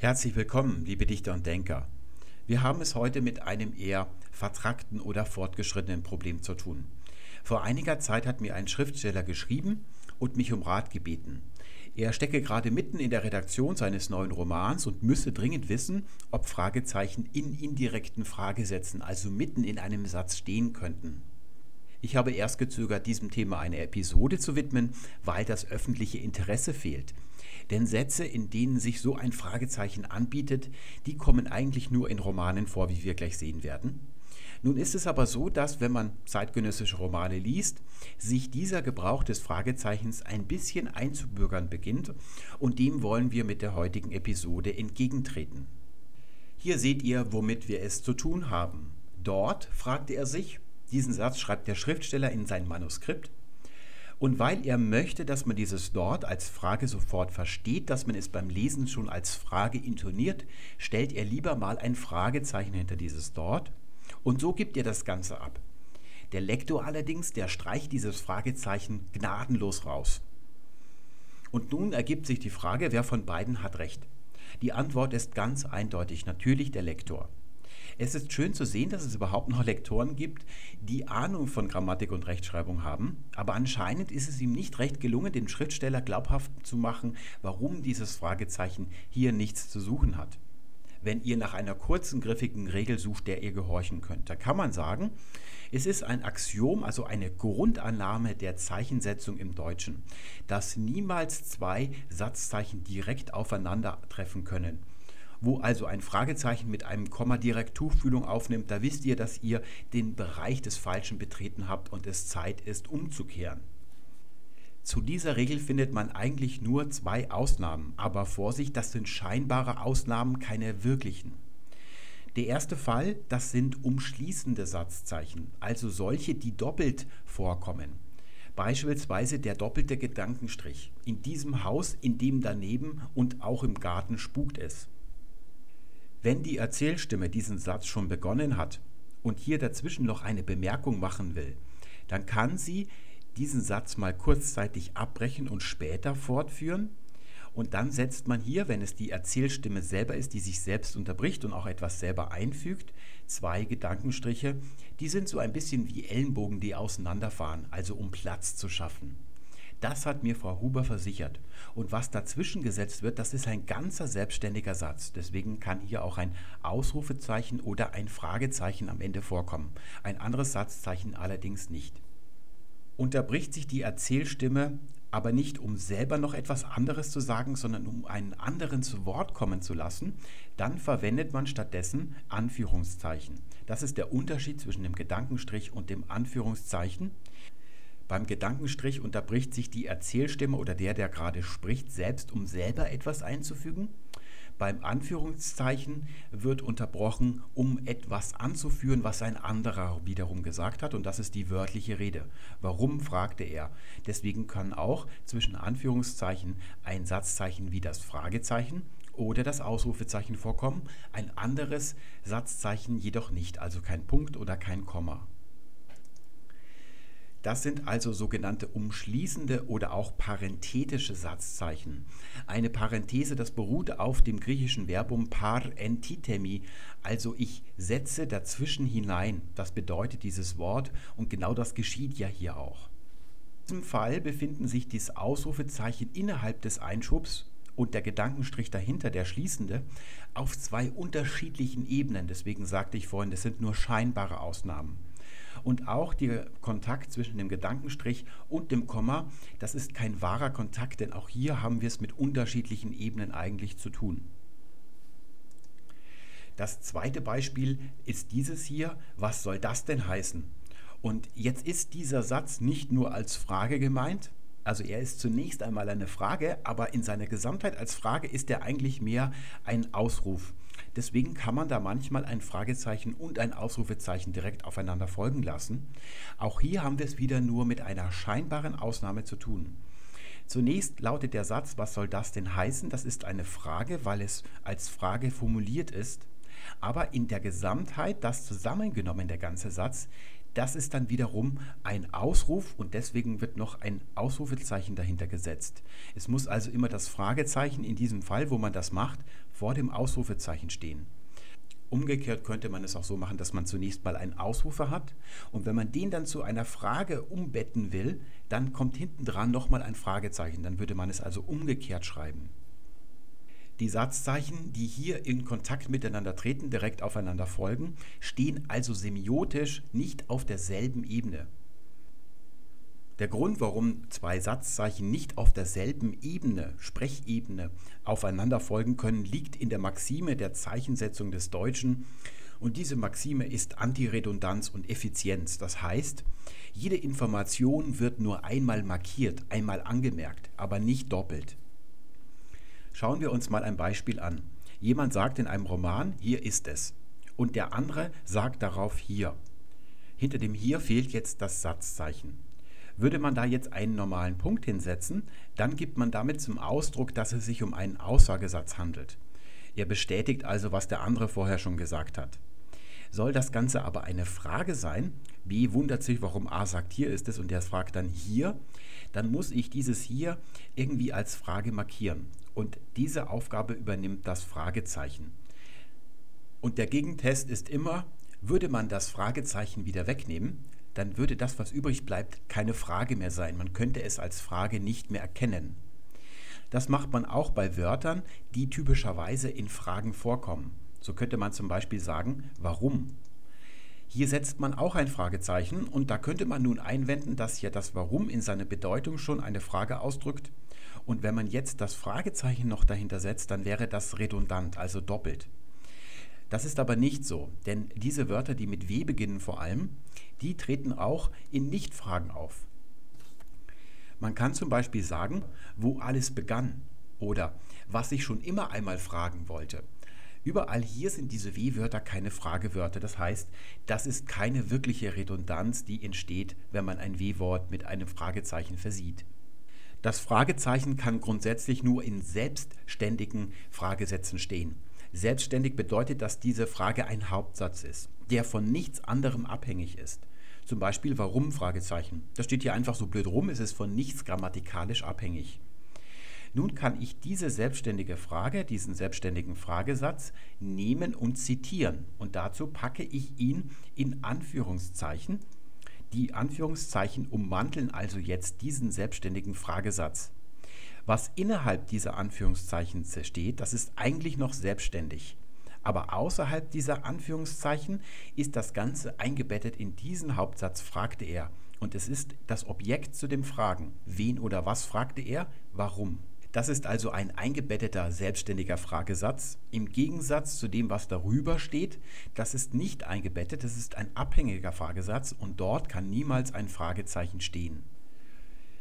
Herzlich willkommen, liebe Dichter und Denker. Wir haben es heute mit einem eher vertrackten oder fortgeschrittenen Problem zu tun. Vor einiger Zeit hat mir ein Schriftsteller geschrieben und mich um Rat gebeten. Er stecke gerade mitten in der Redaktion seines neuen Romans und müsse dringend wissen, ob Fragezeichen in indirekten Fragesätzen, also mitten in einem Satz stehen könnten. Ich habe erst gezögert, diesem Thema eine Episode zu widmen, weil das öffentliche Interesse fehlt. Denn Sätze, in denen sich so ein Fragezeichen anbietet, die kommen eigentlich nur in Romanen vor, wie wir gleich sehen werden. Nun ist es aber so, dass wenn man zeitgenössische Romane liest, sich dieser Gebrauch des Fragezeichens ein bisschen einzubürgern beginnt und dem wollen wir mit der heutigen Episode entgegentreten. Hier seht ihr, womit wir es zu tun haben. Dort, fragte er sich, diesen Satz schreibt der Schriftsteller in sein Manuskript, und weil er möchte, dass man dieses dort als Frage sofort versteht, dass man es beim Lesen schon als Frage intoniert, stellt er lieber mal ein Fragezeichen hinter dieses dort und so gibt er das Ganze ab. Der Lektor allerdings, der streicht dieses Fragezeichen gnadenlos raus. Und nun ergibt sich die Frage, wer von beiden hat recht. Die Antwort ist ganz eindeutig, natürlich der Lektor. Es ist schön zu sehen, dass es überhaupt noch Lektoren gibt, die Ahnung von Grammatik und Rechtschreibung haben, aber anscheinend ist es ihm nicht recht gelungen, dem Schriftsteller glaubhaft zu machen, warum dieses Fragezeichen hier nichts zu suchen hat. Wenn ihr nach einer kurzen, griffigen Regel sucht, der ihr gehorchen könnt, da kann man sagen, es ist ein Axiom, also eine Grundannahme der Zeichensetzung im Deutschen, dass niemals zwei Satzzeichen direkt aufeinandertreffen können. Wo also ein Fragezeichen mit einem Komma direkt Tuchfühlung aufnimmt, da wisst ihr, dass ihr den Bereich des Falschen betreten habt und es Zeit ist, umzukehren. Zu dieser Regel findet man eigentlich nur zwei Ausnahmen, aber Vorsicht, das sind scheinbare Ausnahmen, keine wirklichen. Der erste Fall, das sind umschließende Satzzeichen, also solche, die doppelt vorkommen. Beispielsweise der doppelte Gedankenstrich. In diesem Haus, in dem daneben und auch im Garten spukt es. Wenn die Erzählstimme diesen Satz schon begonnen hat und hier dazwischen noch eine Bemerkung machen will, dann kann sie diesen Satz mal kurzzeitig abbrechen und später fortführen. Und dann setzt man hier, wenn es die Erzählstimme selber ist, die sich selbst unterbricht und auch etwas selber einfügt, zwei Gedankenstriche. Die sind so ein bisschen wie Ellenbogen, die auseinanderfahren, also um Platz zu schaffen. Das hat mir Frau Huber versichert. Und was dazwischen gesetzt wird, das ist ein ganzer selbstständiger Satz. Deswegen kann hier auch ein Ausrufezeichen oder ein Fragezeichen am Ende vorkommen. Ein anderes Satzzeichen allerdings nicht. Unterbricht sich die Erzählstimme aber nicht, um selber noch etwas anderes zu sagen, sondern um einen anderen zu Wort kommen zu lassen, dann verwendet man stattdessen Anführungszeichen. Das ist der Unterschied zwischen dem Gedankenstrich und dem Anführungszeichen. Beim Gedankenstrich unterbricht sich die Erzählstimme oder der, der gerade spricht, selbst, um selber etwas einzufügen. Beim Anführungszeichen wird unterbrochen, um etwas anzuführen, was ein anderer wiederum gesagt hat, und das ist die wörtliche Rede. Warum, fragte er. Deswegen kann auch zwischen Anführungszeichen ein Satzzeichen wie das Fragezeichen oder das Ausrufezeichen vorkommen, ein anderes Satzzeichen jedoch nicht, also kein Punkt oder kein Komma. Das sind also sogenannte umschließende oder auch parenthetische Satzzeichen. Eine Parenthese, das beruht auf dem griechischen Verbum par entitemi, also ich setze dazwischen hinein. Das bedeutet dieses Wort und genau das geschieht ja hier auch. In diesem Fall befinden sich das Ausrufezeichen innerhalb des Einschubs und der Gedankenstrich dahinter, der schließende, auf zwei unterschiedlichen Ebenen. Deswegen sagte ich vorhin, das sind nur scheinbare Ausnahmen. Und auch der Kontakt zwischen dem Gedankenstrich und dem Komma, das ist kein wahrer Kontakt, denn auch hier haben wir es mit unterschiedlichen Ebenen eigentlich zu tun. Das zweite Beispiel ist dieses hier. Was soll das denn heißen? Und jetzt ist dieser Satz nicht nur als Frage gemeint, also er ist zunächst einmal eine Frage, aber in seiner Gesamtheit als Frage ist er eigentlich mehr ein Ausruf. Deswegen kann man da manchmal ein Fragezeichen und ein Ausrufezeichen direkt aufeinander folgen lassen. Auch hier haben wir es wieder nur mit einer scheinbaren Ausnahme zu tun. Zunächst lautet der Satz, was soll das denn heißen? Das ist eine Frage, weil es als Frage formuliert ist. Aber in der Gesamtheit, das zusammengenommen, der ganze Satz, Das ist dann wiederum ein Ausruf und deswegen wird noch ein Ausrufezeichen dahinter gesetzt. Es muss also immer das Fragezeichen in diesem Fall, wo man das macht, vor dem Ausrufezeichen stehen. Umgekehrt könnte man es auch so machen, dass man zunächst mal einen Ausrufer hat und wenn man den dann zu einer Frage umbetten will, dann kommt hinten dran nochmal ein Fragezeichen. Dann würde man es also umgekehrt schreiben. Die Satzzeichen, die hier in Kontakt miteinander treten, direkt aufeinander folgen, stehen also semiotisch nicht auf derselben Ebene. Der Grund, warum zwei Satzzeichen nicht auf derselben Ebene, Sprechebene, aufeinander folgen können, liegt in der Maxime der Zeichensetzung des Deutschen. Und diese Maxime ist Antiredundanz und Effizienz. Das heißt, jede Information wird nur einmal markiert, einmal angemerkt, aber nicht doppelt. Schauen wir uns mal ein Beispiel an. Jemand sagt in einem Roman, hier ist es. Und der andere sagt darauf hier. Hinter dem hier fehlt jetzt das Satzzeichen. Würde man da jetzt einen normalen Punkt hinsetzen, dann gibt man damit zum Ausdruck, dass es sich um einen Aussagesatz handelt. Er bestätigt also, was der andere vorher schon gesagt hat. Soll das Ganze aber eine Frage sein, B wundert sich, warum A sagt, hier ist es und der fragt dann hier, dann muss ich dieses hier irgendwie als Frage markieren. Und diese Aufgabe übernimmt das Fragezeichen. Und der Gegentest ist immer, würde man das Fragezeichen wieder wegnehmen, dann würde das, was übrig bleibt, keine Frage mehr sein. Man könnte es als Frage nicht mehr erkennen. Das macht man auch bei Wörtern, die typischerweise in Fragen vorkommen. So könnte man zum Beispiel sagen, warum? Hier setzt man auch ein Fragezeichen und da könnte man nun einwenden, dass ja das Warum in seiner Bedeutung schon eine Frage ausdrückt und wenn man jetzt das Fragezeichen noch dahinter setzt, dann wäre das redundant, also doppelt. Das ist aber nicht so, denn diese Wörter, die mit W beginnen vor allem, die treten auch in Nichtfragen auf. Man kann zum Beispiel sagen, wo alles begann oder was ich schon immer einmal fragen wollte. Überall hier sind diese W-Wörter keine Fragewörter. Das heißt, das ist keine wirkliche Redundanz, die entsteht, wenn man ein W-Wort mit einem Fragezeichen versieht. Das Fragezeichen kann grundsätzlich nur in selbstständigen Fragesätzen stehen. Selbstständig bedeutet, dass diese Frage ein Hauptsatz ist, der von nichts anderem abhängig ist. Zum Beispiel warum Fragezeichen. Das steht hier einfach so blöd rum, es ist von nichts grammatikalisch abhängig. Nun kann ich diese selbstständige Frage, diesen selbstständigen Fragesatz nehmen und zitieren. Und dazu packe ich ihn in Anführungszeichen die Anführungszeichen ummanteln also jetzt diesen selbstständigen Fragesatz. Was innerhalb dieser Anführungszeichen steht, das ist eigentlich noch selbstständig. Aber außerhalb dieser Anführungszeichen ist das Ganze eingebettet in diesen Hauptsatz, fragte er. Und es ist das Objekt zu dem Fragen. Wen oder was fragte er? Warum? Das ist also ein eingebetteter selbstständiger Fragesatz im Gegensatz zu dem, was darüber steht. Das ist nicht eingebettet, das ist ein abhängiger Fragesatz und dort kann niemals ein Fragezeichen stehen.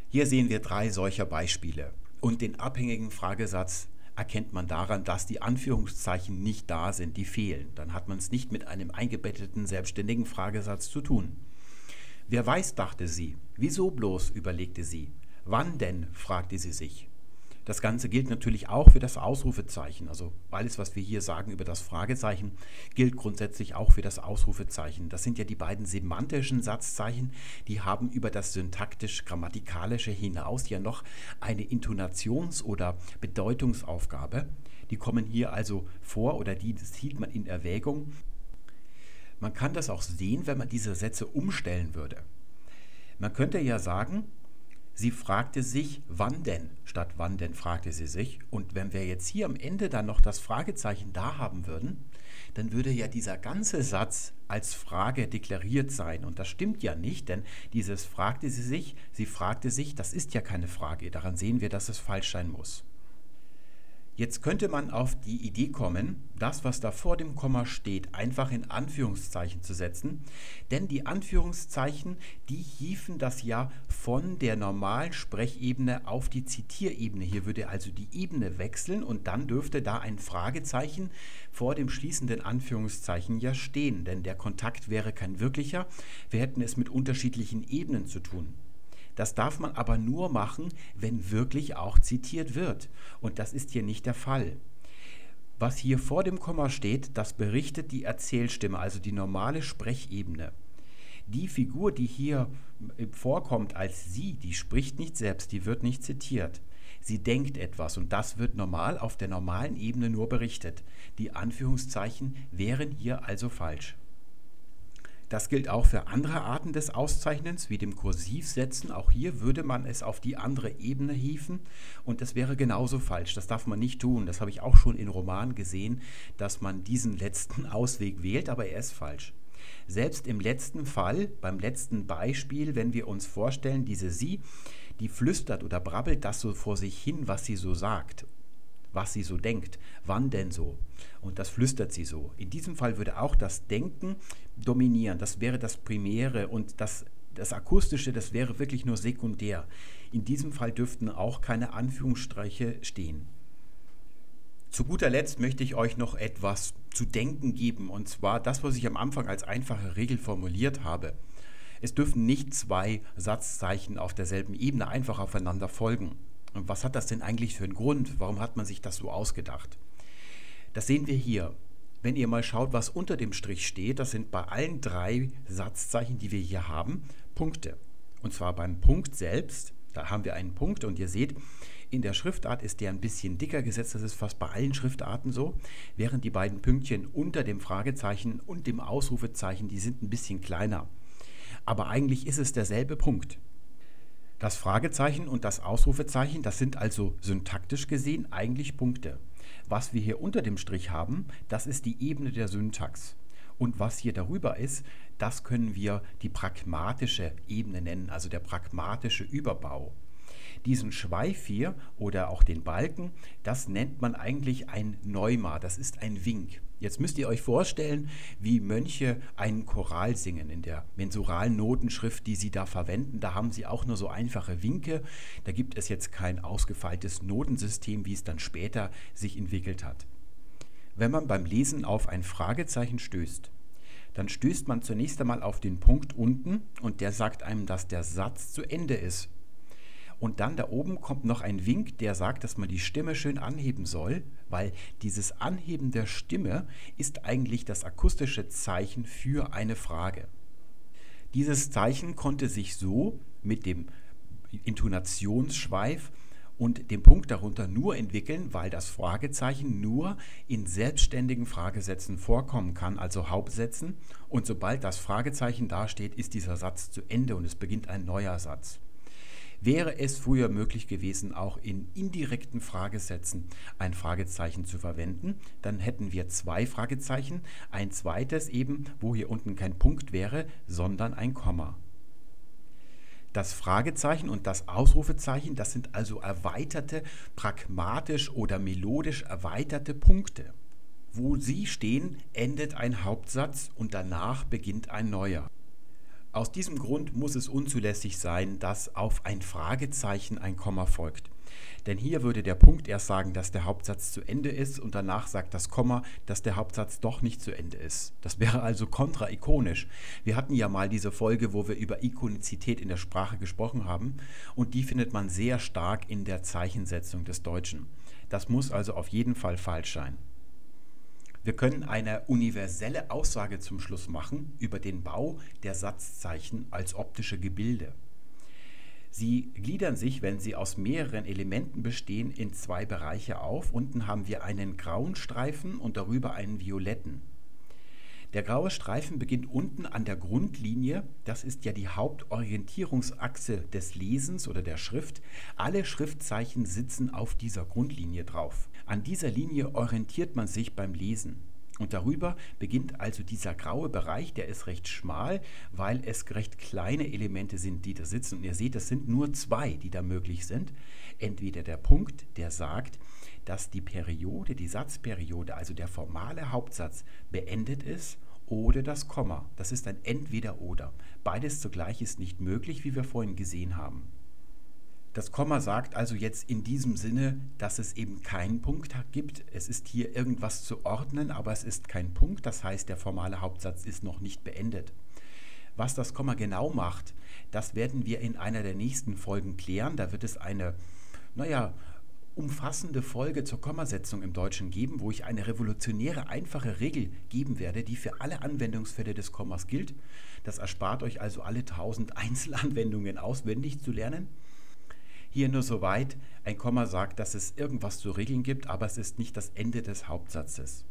Hier sehen wir drei solcher Beispiele und den abhängigen Fragesatz erkennt man daran, dass die Anführungszeichen nicht da sind, die fehlen. Dann hat man es nicht mit einem eingebetteten selbstständigen Fragesatz zu tun. Wer weiß, dachte sie. Wieso bloß, überlegte sie. Wann denn, fragte sie sich. Das Ganze gilt natürlich auch für das Ausrufezeichen. Also alles, was wir hier sagen über das Fragezeichen, gilt grundsätzlich auch für das Ausrufezeichen. Das sind ja die beiden semantischen Satzzeichen, die haben über das syntaktisch-grammatikalische hinaus ja noch eine Intonations- oder Bedeutungsaufgabe. Die kommen hier also vor oder die zieht man in Erwägung. Man kann das auch sehen, wenn man diese Sätze umstellen würde. Man könnte ja sagen, Sie fragte sich, wann denn? Statt wann denn fragte sie sich. Und wenn wir jetzt hier am Ende dann noch das Fragezeichen da haben würden, dann würde ja dieser ganze Satz als Frage deklariert sein. Und das stimmt ja nicht, denn dieses fragte sie sich, sie fragte sich, das ist ja keine Frage. Daran sehen wir, dass es falsch sein muss. Jetzt könnte man auf die Idee kommen, das, was da vor dem Komma steht, einfach in Anführungszeichen zu setzen, denn die Anführungszeichen, die hieven das ja von der normalen Sprechebene auf die Zitierebene. Hier würde also die Ebene wechseln und dann dürfte da ein Fragezeichen vor dem schließenden Anführungszeichen ja stehen, denn der Kontakt wäre kein wirklicher, wir hätten es mit unterschiedlichen Ebenen zu tun. Das darf man aber nur machen, wenn wirklich auch zitiert wird. Und das ist hier nicht der Fall. Was hier vor dem Komma steht, das berichtet die Erzählstimme, also die normale Sprechebene. Die Figur, die hier vorkommt als sie, die spricht nicht selbst, die wird nicht zitiert. Sie denkt etwas und das wird normal auf der normalen Ebene nur berichtet. Die Anführungszeichen wären hier also falsch. Das gilt auch für andere Arten des Auszeichnens, wie dem Kursivsetzen. Auch hier würde man es auf die andere Ebene hieven und das wäre genauso falsch. Das darf man nicht tun. Das habe ich auch schon in Romanen gesehen, dass man diesen letzten Ausweg wählt, aber er ist falsch. Selbst im letzten Fall, beim letzten Beispiel, wenn wir uns vorstellen, diese Sie, die flüstert oder brabbelt das so vor sich hin, was sie so sagt was sie so denkt. Wann denn so? Und das flüstert sie so. In diesem Fall würde auch das Denken dominieren. Das wäre das Primäre und das, das Akustische, das wäre wirklich nur sekundär. In diesem Fall dürften auch keine Anführungsstreiche stehen. Zu guter Letzt möchte ich euch noch etwas zu denken geben, und zwar das, was ich am Anfang als einfache Regel formuliert habe. Es dürfen nicht zwei Satzzeichen auf derselben Ebene einfach aufeinander folgen. Und was hat das denn eigentlich für einen Grund? Warum hat man sich das so ausgedacht? Das sehen wir hier. Wenn ihr mal schaut, was unter dem Strich steht, das sind bei allen drei Satzzeichen, die wir hier haben, Punkte. Und zwar beim Punkt selbst, da haben wir einen Punkt und ihr seht, in der Schriftart ist der ein bisschen dicker gesetzt, das ist fast bei allen Schriftarten so, während die beiden Pünktchen unter dem Fragezeichen und dem Ausrufezeichen, die sind ein bisschen kleiner. Aber eigentlich ist es derselbe Punkt. Das Fragezeichen und das Ausrufezeichen, das sind also syntaktisch gesehen eigentlich Punkte. Was wir hier unter dem Strich haben, das ist die Ebene der Syntax. Und was hier darüber ist, das können wir die pragmatische Ebene nennen, also der pragmatische Überbau. Diesen Schweif hier oder auch den Balken, das nennt man eigentlich ein Neuma, das ist ein Wink. Jetzt müsst ihr euch vorstellen, wie Mönche einen Choral singen in der mensuralen Notenschrift, die sie da verwenden. Da haben sie auch nur so einfache Winke. Da gibt es jetzt kein ausgefeiltes Notensystem, wie es dann später sich entwickelt hat. Wenn man beim Lesen auf ein Fragezeichen stößt, dann stößt man zunächst einmal auf den Punkt unten und der sagt einem, dass der Satz zu Ende ist. Und dann da oben kommt noch ein Wink, der sagt, dass man die Stimme schön anheben soll, weil dieses Anheben der Stimme ist eigentlich das akustische Zeichen für eine Frage. Dieses Zeichen konnte sich so mit dem Intonationsschweif und dem Punkt darunter nur entwickeln, weil das Fragezeichen nur in selbstständigen Fragesätzen vorkommen kann, also Hauptsätzen. Und sobald das Fragezeichen dasteht, ist dieser Satz zu Ende und es beginnt ein neuer Satz. Wäre es früher möglich gewesen, auch in indirekten Fragesätzen ein Fragezeichen zu verwenden, dann hätten wir zwei Fragezeichen, ein zweites eben, wo hier unten kein Punkt wäre, sondern ein Komma. Das Fragezeichen und das Ausrufezeichen, das sind also erweiterte, pragmatisch oder melodisch erweiterte Punkte. Wo sie stehen, endet ein Hauptsatz und danach beginnt ein neuer. Aus diesem Grund muss es unzulässig sein, dass auf ein Fragezeichen ein Komma folgt. Denn hier würde der Punkt erst sagen, dass der Hauptsatz zu Ende ist und danach sagt das Komma, dass der Hauptsatz doch nicht zu Ende ist. Das wäre also kontraikonisch. Wir hatten ja mal diese Folge, wo wir über Ikonizität in der Sprache gesprochen haben und die findet man sehr stark in der Zeichensetzung des Deutschen. Das muss also auf jeden Fall falsch sein. Wir können eine universelle Aussage zum Schluss machen über den Bau der Satzzeichen als optische Gebilde. Sie gliedern sich, wenn sie aus mehreren Elementen bestehen, in zwei Bereiche auf. Unten haben wir einen grauen Streifen und darüber einen violetten. Der graue Streifen beginnt unten an der Grundlinie. Das ist ja die Hauptorientierungsachse des Lesens oder der Schrift. Alle Schriftzeichen sitzen auf dieser Grundlinie drauf. An dieser Linie orientiert man sich beim Lesen. Und darüber beginnt also dieser graue Bereich, der ist recht schmal, weil es recht kleine Elemente sind, die da sitzen. Und ihr seht, es sind nur zwei, die da möglich sind. Entweder der Punkt, der sagt, dass die Periode, die Satzperiode, also der formale Hauptsatz beendet ist, oder das Komma. Das ist ein Entweder-Oder. Beides zugleich ist nicht möglich, wie wir vorhin gesehen haben. Das Komma sagt also jetzt in diesem Sinne, dass es eben keinen Punkt gibt. Es ist hier irgendwas zu ordnen, aber es ist kein Punkt. Das heißt, der formale Hauptsatz ist noch nicht beendet. Was das Komma genau macht, das werden wir in einer der nächsten Folgen klären. Da wird es eine, naja, umfassende Folge zur Kommasetzung im Deutschen geben, wo ich eine revolutionäre, einfache Regel geben werde, die für alle Anwendungsfälle des Kommas gilt. Das erspart euch also alle tausend Einzelanwendungen auswendig zu lernen. Hier nur soweit, ein Komma sagt, dass es irgendwas zu regeln gibt, aber es ist nicht das Ende des Hauptsatzes.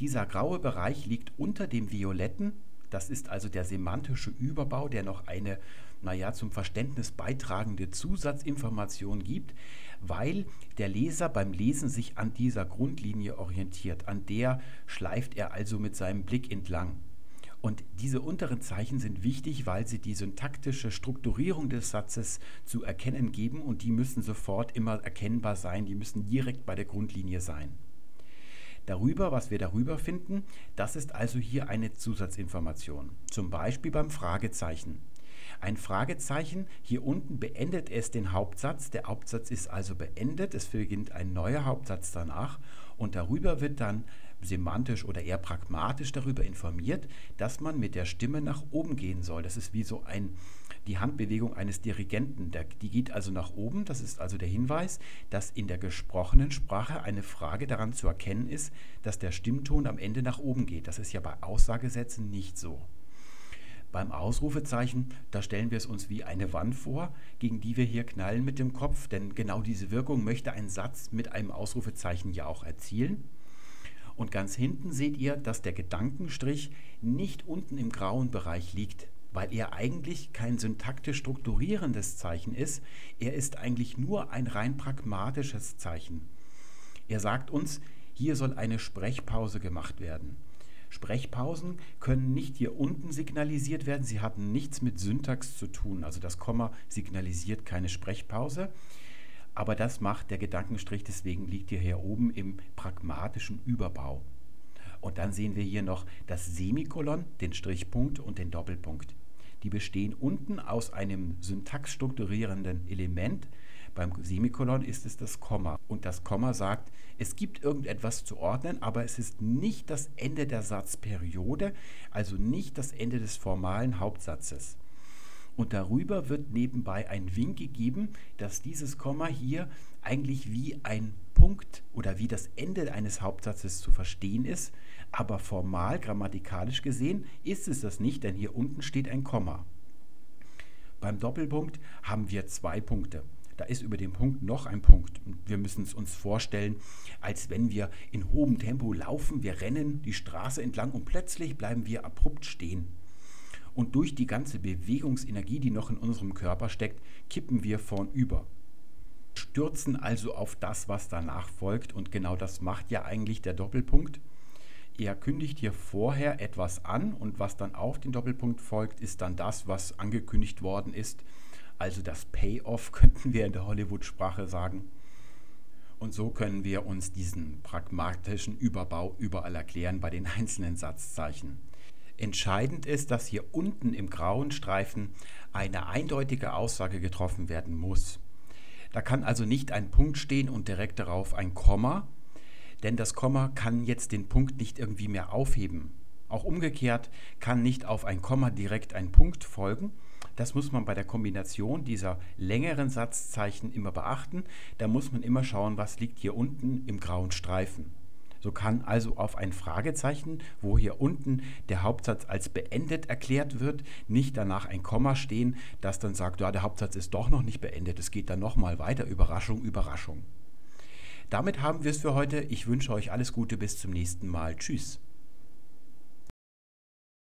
Dieser graue Bereich liegt unter dem violetten, das ist also der semantische Überbau, der noch eine naja, zum Verständnis beitragende Zusatzinformation gibt, weil der Leser beim Lesen sich an dieser Grundlinie orientiert. An der schleift er also mit seinem Blick entlang. Und diese unteren Zeichen sind wichtig, weil sie die syntaktische Strukturierung des Satzes zu erkennen geben und die müssen sofort immer erkennbar sein, die müssen direkt bei der Grundlinie sein. Darüber, was wir darüber finden, das ist also hier eine Zusatzinformation. Zum Beispiel beim Fragezeichen. Ein Fragezeichen, hier unten beendet es den Hauptsatz, der Hauptsatz ist also beendet, es beginnt ein neuer Hauptsatz danach und darüber wird dann semantisch oder eher pragmatisch darüber informiert, dass man mit der Stimme nach oben gehen soll. Das ist wie so ein, die Handbewegung eines Dirigenten. Der, die geht also nach oben. Das ist also der Hinweis, dass in der gesprochenen Sprache eine Frage daran zu erkennen ist, dass der Stimmton am Ende nach oben geht. Das ist ja bei Aussagesätzen nicht so. Beim Ausrufezeichen, da stellen wir es uns wie eine Wand vor, gegen die wir hier knallen mit dem Kopf, denn genau diese Wirkung möchte ein Satz mit einem Ausrufezeichen ja auch erzielen. Und ganz hinten seht ihr, dass der Gedankenstrich nicht unten im grauen Bereich liegt, weil er eigentlich kein syntaktisch strukturierendes Zeichen ist, er ist eigentlich nur ein rein pragmatisches Zeichen. Er sagt uns, hier soll eine Sprechpause gemacht werden. Sprechpausen können nicht hier unten signalisiert werden. Sie hatten nichts mit Syntax zu tun. Also das Komma signalisiert keine Sprechpause. Aber das macht der Gedankenstrich, deswegen liegt er hier oben im pragmatischen Überbau. Und dann sehen wir hier noch das Semikolon, den Strichpunkt und den Doppelpunkt. Die bestehen unten aus einem syntaxstrukturierenden Element, beim Semikolon ist es das Komma. Und das Komma sagt, es gibt irgendetwas zu ordnen, aber es ist nicht das Ende der Satzperiode, also nicht das Ende des formalen Hauptsatzes. Und darüber wird nebenbei ein Wink gegeben, dass dieses Komma hier eigentlich wie ein Punkt oder wie das Ende eines Hauptsatzes zu verstehen ist, aber formal, grammatikalisch gesehen, ist es das nicht, denn hier unten steht ein Komma. Beim Doppelpunkt haben wir zwei Punkte da ist über dem Punkt noch ein Punkt. Wir müssen es uns vorstellen, als wenn wir in hohem Tempo laufen, wir rennen die Straße entlang und plötzlich bleiben wir abrupt stehen. Und durch die ganze Bewegungsenergie, die noch in unserem Körper steckt, kippen wir vornüber. Stürzen also auf das, was danach folgt. Und genau das macht ja eigentlich der Doppelpunkt. Er kündigt hier vorher etwas an und was dann auf den Doppelpunkt folgt, ist dann das, was angekündigt worden ist also das Payoff könnten wir in der Hollywood-Sprache sagen. Und so können wir uns diesen pragmatischen Überbau überall erklären bei den einzelnen Satzzeichen. Entscheidend ist, dass hier unten im grauen Streifen eine eindeutige Aussage getroffen werden muss. Da kann also nicht ein Punkt stehen und direkt darauf ein Komma, denn das Komma kann jetzt den Punkt nicht irgendwie mehr aufheben. Auch umgekehrt kann nicht auf ein Komma direkt ein Punkt folgen, das muss man bei der Kombination dieser längeren Satzzeichen immer beachten. Da muss man immer schauen, was liegt hier unten im grauen Streifen. So kann also auf ein Fragezeichen, wo hier unten der Hauptsatz als beendet erklärt wird, nicht danach ein Komma stehen, das dann sagt, ja, der Hauptsatz ist doch noch nicht beendet, es geht dann nochmal weiter, Überraschung, Überraschung. Damit haben wir es für heute. Ich wünsche euch alles Gute, bis zum nächsten Mal. Tschüss.